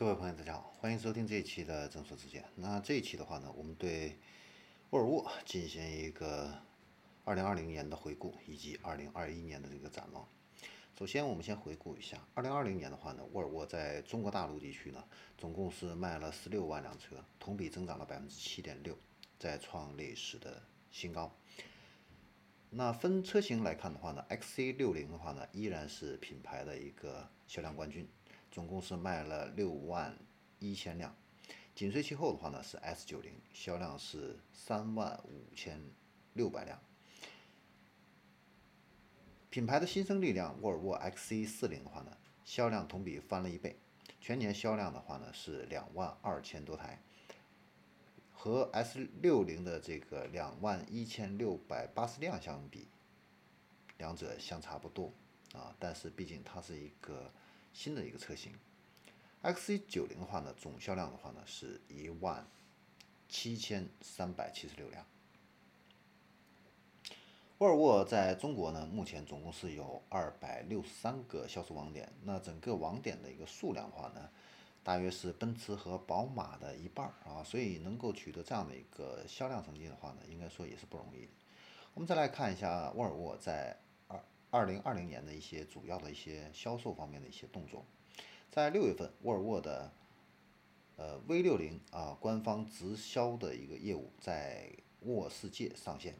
各位朋友，大家好，欢迎收听这一期的正说之见。那这一期的话呢，我们对沃尔沃进行一个二零二零年的回顾，以及二零二一年的这个展望。首先，我们先回顾一下二零二零年的话呢，沃尔沃在中国大陆地区呢，总共是卖了十六万辆车，同比增长了百分之七点六，再创历史的新高。那分车型来看的话呢，XC 六零的话呢，依然是品牌的一个销量冠军。总共是卖了六万一千辆，紧随其后的话呢是 S 九零，销量是三万五千六百辆。品牌的新生力量沃尔沃 XC 四零的话呢，销量同比翻了一倍，全年销量的话呢是两万二千多台，和 S 六零的这个两万一千六百八十辆相比，两者相差不多啊，但是毕竟它是一个。新的一个车型，XC 九零的话呢，总销量的话呢是一万七千三百七十六辆。沃尔沃在中国呢，目前总共是有二百六十三个销售网点，那整个网点的一个数量的话呢，大约是奔驰和宝马的一半啊，所以能够取得这样的一个销量成绩的话呢，应该说也是不容易。我们再来看一下沃尔沃在。二零二零年的一些主要的一些销售方面的一些动作，在六月份，沃尔沃的呃 V 六零啊官方直销的一个业务在沃世界上线。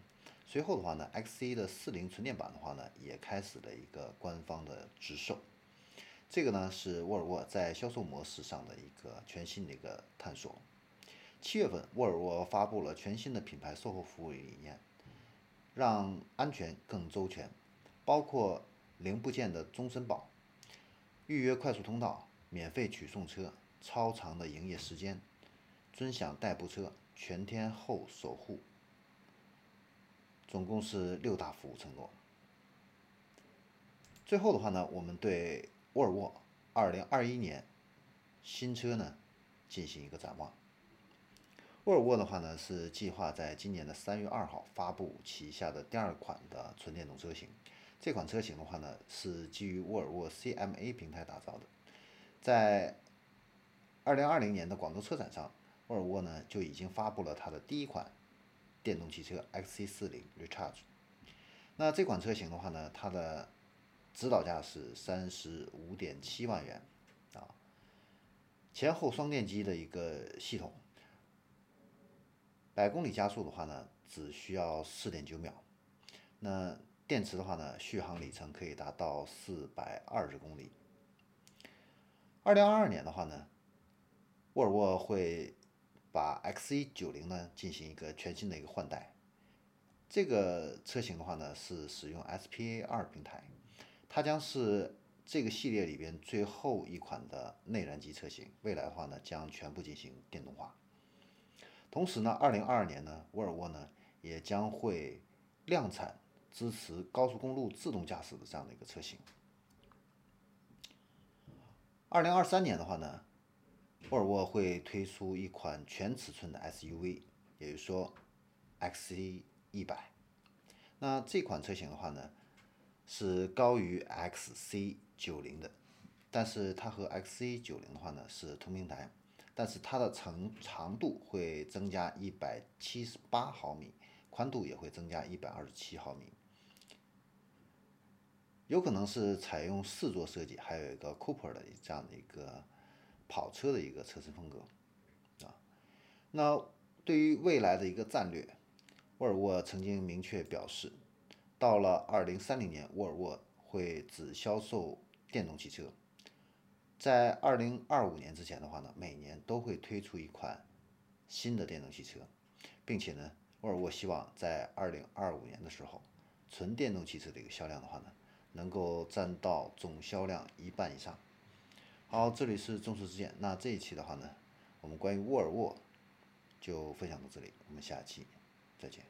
随后的话呢，XC 的四零纯电版的话呢，也开始了一个官方的直售。这个呢是沃尔沃在销售模式上的一个全新的一个探索。七月份，沃尔沃发布了全新的品牌售后服务理念，让安全更周全。包括零部件的终身保、预约快速通道、免费取送车、超长的营业时间、尊享代步车、全天候守护，总共是六大服务承诺。最后的话呢，我们对沃尔沃2021年新车呢进行一个展望。沃尔沃的话呢是计划在今年的三月二号发布旗下的第二款的纯电动车型。这款车型的话呢，是基于沃尔沃 CMA 平台打造的。在二零二零年的广州车展上，沃尔沃呢就已经发布了它的第一款电动汽车 XC40 Recharge。那这款车型的话呢，它的指导价是三十五点七万元啊，前后双电机的一个系统，百公里加速的话呢，只需要四点九秒。那电池的话呢，续航里程可以达到四百二十公里。二零二二年的话呢，沃尔沃会把 XC90 呢进行一个全新的一个换代。这个车型的话呢是使用 SPA 二平台，它将是这个系列里边最后一款的内燃机车型。未来的话呢将全部进行电动化。同时呢，二零二二年呢，沃尔沃呢也将会量产。支持高速公路自动驾驶的这样的一个车型。二零二三年的话呢，沃尔沃会推出一款全尺寸的 SUV，也就是说 XC 一百。那这款车型的话呢，是高于 XC 九零的，但是它和 XC 九零的话呢是同平台，但是它的长长度会增加一百七十八毫米，宽度也会增加一百二十七毫米。有可能是采用四座设计，还有一个 Cooper 的这样的一个跑车的一个车身风格啊。那对于未来的一个战略，沃尔沃曾经明确表示，到了二零三零年，沃尔沃会只销售电动汽车。在二零二五年之前的话呢，每年都会推出一款新的电动汽车，并且呢，沃尔沃希望在二零二五年的时候，纯电动汽车的一个销量的话呢。能够占到总销量一半以上。好，这里是众说之见。那这一期的话呢，我们关于沃尔沃就分享到这里，我们下期再见。